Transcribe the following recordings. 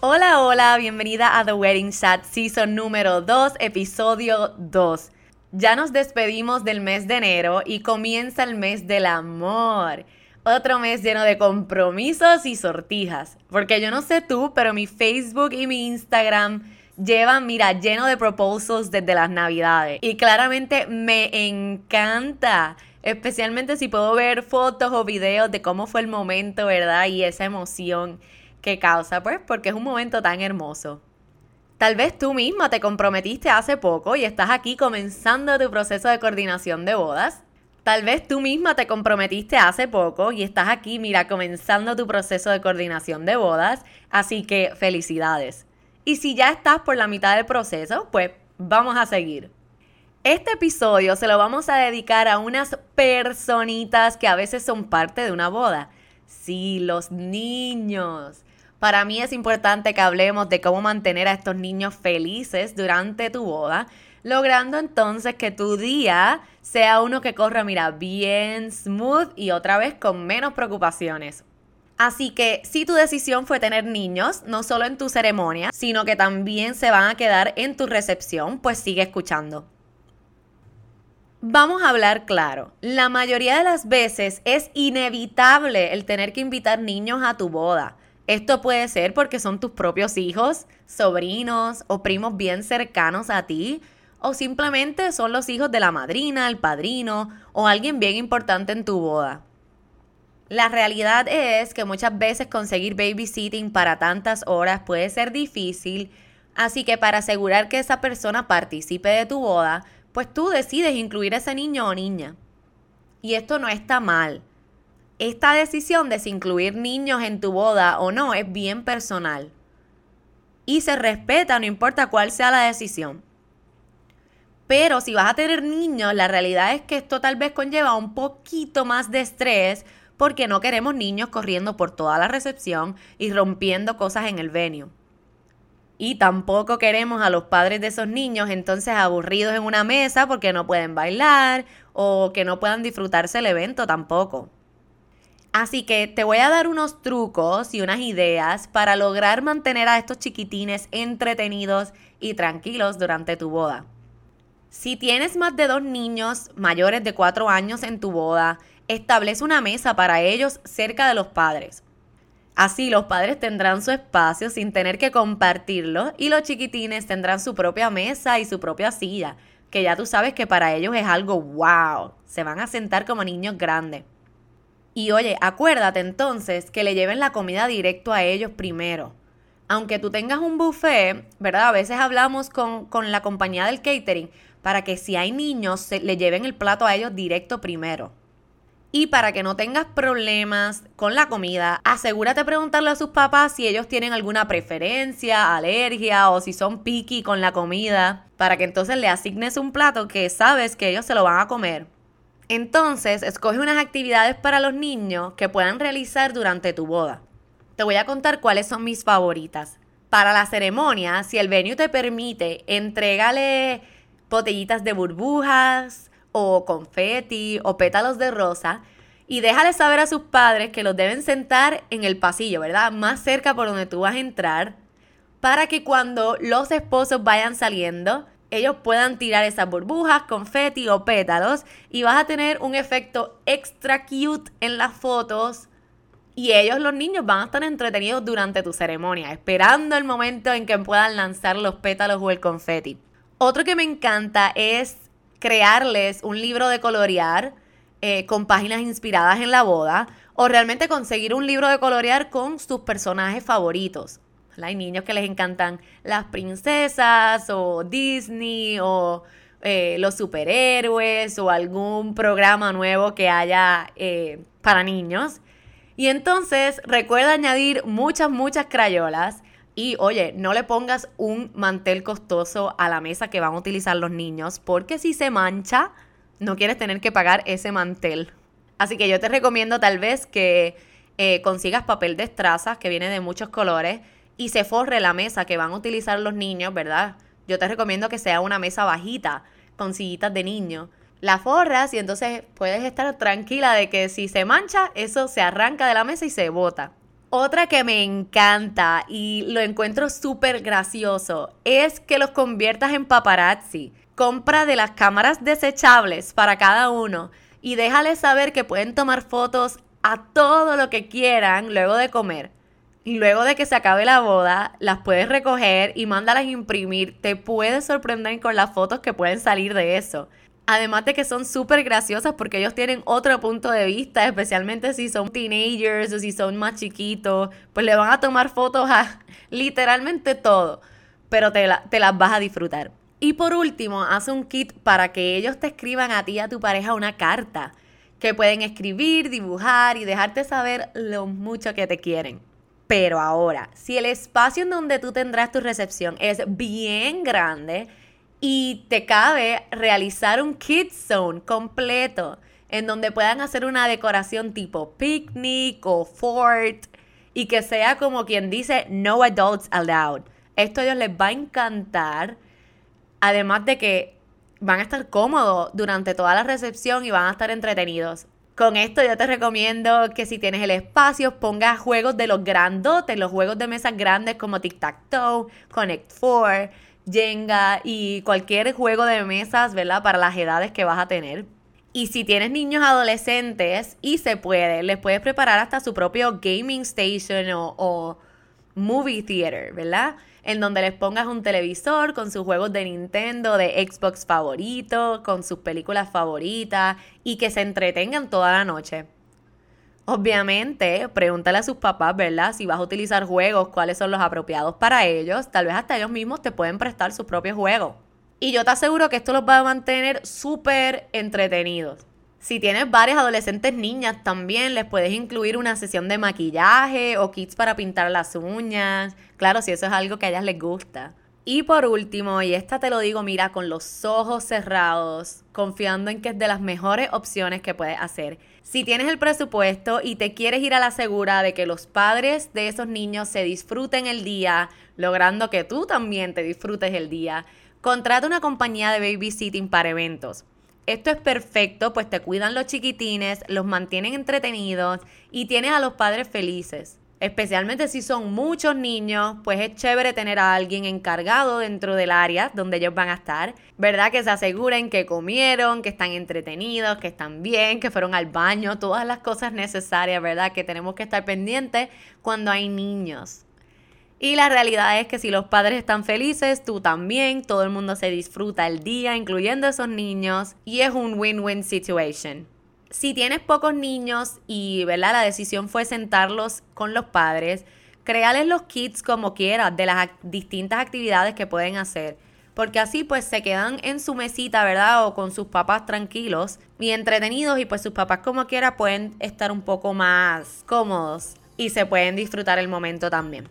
Hola, hola, bienvenida a The Wedding Chat Season número 2, episodio 2. Ya nos despedimos del mes de enero y comienza el mes del amor. Otro mes lleno de compromisos y sortijas. Porque yo no sé tú, pero mi Facebook y mi Instagram llevan, mira, lleno de proposals desde las navidades. Y claramente me encanta. Especialmente si puedo ver fotos o videos de cómo fue el momento, ¿verdad? Y esa emoción que causa, pues, porque es un momento tan hermoso. Tal vez tú misma te comprometiste hace poco y estás aquí comenzando tu proceso de coordinación de bodas. Tal vez tú misma te comprometiste hace poco y estás aquí, mira, comenzando tu proceso de coordinación de bodas. Así que felicidades. Y si ya estás por la mitad del proceso, pues vamos a seguir. Este episodio se lo vamos a dedicar a unas personitas que a veces son parte de una boda. Sí, los niños. Para mí es importante que hablemos de cómo mantener a estos niños felices durante tu boda, logrando entonces que tu día sea uno que corra, mira, bien smooth y otra vez con menos preocupaciones. Así que si tu decisión fue tener niños, no solo en tu ceremonia, sino que también se van a quedar en tu recepción, pues sigue escuchando. Vamos a hablar claro. La mayoría de las veces es inevitable el tener que invitar niños a tu boda. Esto puede ser porque son tus propios hijos, sobrinos o primos bien cercanos a ti, o simplemente son los hijos de la madrina, el padrino o alguien bien importante en tu boda. La realidad es que muchas veces conseguir babysitting para tantas horas puede ser difícil, así que para asegurar que esa persona participe de tu boda, pues tú decides incluir a ese niño o niña. Y esto no está mal. Esta decisión de si incluir niños en tu boda o no es bien personal. Y se respeta no importa cuál sea la decisión. Pero si vas a tener niños, la realidad es que esto tal vez conlleva un poquito más de estrés porque no queremos niños corriendo por toda la recepción y rompiendo cosas en el venue. Y tampoco queremos a los padres de esos niños entonces aburridos en una mesa porque no pueden bailar o que no puedan disfrutarse el evento tampoco. Así que te voy a dar unos trucos y unas ideas para lograr mantener a estos chiquitines entretenidos y tranquilos durante tu boda. Si tienes más de dos niños mayores de cuatro años en tu boda, establece una mesa para ellos cerca de los padres. Así los padres tendrán su espacio sin tener que compartirlo y los chiquitines tendrán su propia mesa y su propia silla, que ya tú sabes que para ellos es algo wow. Se van a sentar como niños grandes. Y oye, acuérdate entonces que le lleven la comida directo a ellos primero. Aunque tú tengas un buffet, ¿verdad? A veces hablamos con, la compañía del catering para que si hay niños, se, le lleven el plato a ellos directo primero. Y para que no tengas problemas con la comida, asegúrate de preguntarle a sus papás si ellos tienen alguna preferencia, alergia o si son picky con la comida, para que entonces le asignes un plato que sabes que ellos se lo van a comer entonces, escoge unas actividades para los niños que puedan realizar durante tu boda. Te voy a contar cuáles son mis favoritas. Para la ceremonia, si el venue te permite, entrégale botellitas de burbujas o confeti o pétalos de rosa y déjale saber a sus padres que los deben sentar en el pasillo, ¿verdad? Más cerca por donde tú vas a entrar para que cuando los esposos vayan saliendo ellos puedan tirar esas burbujas, confeti o pétalos y vas a tener un efecto extra cute en las fotos Y ellos, los niños, van a estar entretenidos durante tu ceremonia, esperando el momento en que puedan lanzar los pétalos o el confeti. Otro que me encanta es crearles un libro de colorear eh, con páginas inspiradas en la boda o realmente conseguir un libro de colorear con sus personajes favoritos. Hay niños que les encantan las princesas o Disney o eh, los superhéroes o algún programa nuevo que haya eh, para niños. Y entonces recuerda añadir muchas, muchas crayolas. Y oye, no le pongas un mantel costoso a la mesa que van a utilizar los niños, porque si se mancha, no quieres tener que pagar ese mantel. Así que yo te recomiendo tal vez que eh, consigas papel de estrazas que viene de muchos colores y se forre la mesa que van a utilizar los niños, ¿verdad? Yo te recomiendo que sea una mesa bajita con sillitas de niño la forras y entonces puedes estar tranquila de que si se mancha, eso se arranca de la mesa y se bota. Otra que me encanta y lo encuentro súper gracioso es que los conviertas en paparazzi. Compra de las cámaras desechables para cada uno y déjales saber que pueden tomar fotos a todo lo que quieran luego de comer. Y luego de que se acabe la boda, las puedes recoger y mándalas imprimir. Te puedes sorprender con las fotos que pueden salir de eso. Además de que son súper graciosas porque ellos tienen otro punto de vista, especialmente si son teenagers o si son más chiquitos, pues le van a tomar fotos a literalmente todo, pero te, te las vas a disfrutar. Y por último, haz un kit para que ellos te escriban a ti y a tu pareja una carta, que pueden escribir, dibujar y dejarte saber lo mucho que te quieren. Pero ahora, si el espacio en donde tú tendrás tu recepción es bien grande, y te cabe realizar un kids zone completo en donde puedan hacer una decoración tipo picnic o fort y que sea como quien dice no adults allowed. Esto a ellos les va a encantar, además de que van a estar cómodos durante toda la recepción y van a estar entretenidos. Con esto yo te recomiendo que si tienes el espacio pongas juegos de los grandotes, los juegos de mesas grandes como Tic Tac Toe, Connect Four, Jenga y cualquier juego de mesas, ¿verdad? Para las edades que vas a tener. Y si tienes niños adolescentes y se puede, les puedes preparar hasta su propio gaming station o, movie theater, ¿verdad? En donde les pongas un televisor con sus juegos de Nintendo, de Xbox favorito, con sus películas favoritas y que se entretengan toda la noche. Obviamente, pregúntale a sus papás, ¿verdad? Si vas a utilizar juegos, cuáles son los apropiados para ellos. Tal vez hasta ellos mismos te pueden prestar sus propios juegos. Y yo te aseguro que esto los va a mantener súper entretenidos. Si tienes varias adolescentes niñas, también les puedes incluir una sesión de maquillaje o kits para pintar las uñas. Claro, si eso es algo que a ellas les gusta. Y por último, y esta te lo digo, mira, con los ojos cerrados, confiando en que es de las mejores opciones que puedes hacer. Si tienes el presupuesto y te quieres ir a la segura de que los padres de esos niños se disfruten el día, logrando que tú también te disfrutes el día, contrata una compañía de babysitting para eventos. Esto es perfecto, pues te cuidan los chiquitines, los mantienen entretenidos y tienes a los padres felices. Especialmente si son muchos niños, pues es chévere tener a alguien encargado dentro del área donde ellos van a estar, ¿verdad? Que se aseguren que comieron, que están entretenidos, que están bien, que fueron al baño, todas las cosas necesarias, ¿verdad? Que tenemos que estar pendientes cuando hay niños. Y la realidad es que si los padres están felices, tú también, todo el mundo se disfruta el día, incluyendo esos niños, y es un win-win situation si tienes pocos niños y ¿verdad? la decisión fue sentarlos con los padres, créales los kits como quieras de las distintas actividades que pueden hacer. Porque así pues se quedan en su mesita, ¿verdad? O con sus papás tranquilos y entretenidos y pues sus papás como quiera pueden estar un poco más cómodos y se pueden disfrutar el momento también.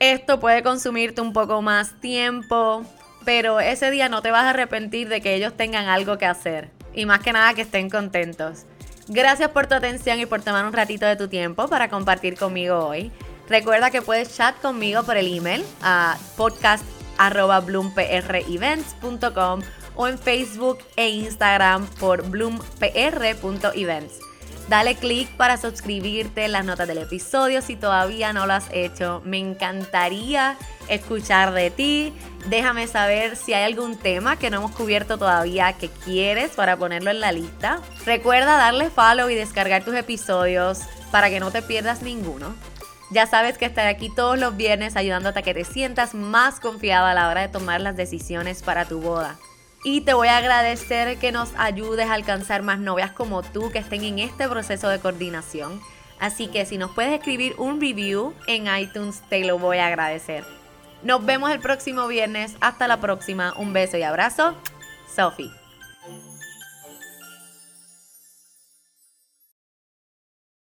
Esto puede consumirte un poco más tiempo, pero ese día no te vas a arrepentir de que ellos tengan algo que hacer. Y más que nada que estén contentos. Gracias por tu atención y por tomar un ratito de tu tiempo para compartir conmigo hoy. Recuerda que puedes chat conmigo por el email a podcast.bloomprevents.com o en Facebook e Instagram por bloompr.events. Dale click para suscribirte en las notas del episodio si todavía no lo has hecho. Me encantaría escuchar de ti. Déjame saber si hay algún tema que no hemos cubierto todavía que quieres para ponerlo en la lista. Recuerda darle follow y descargar tus episodios para que no te pierdas ninguno. Ya sabes que estaré aquí todos los viernes ayudándote a que te sientas más confiada a la hora de tomar las decisiones para tu boda. Y te voy a agradecer que nos ayudes a alcanzar más novias como tú que estén en este proceso de coordinación. Así que si nos puedes escribir un review en iTunes, te lo voy a agradecer. Nos vemos el próximo viernes. Hasta la próxima. Un beso y abrazo. Sophie.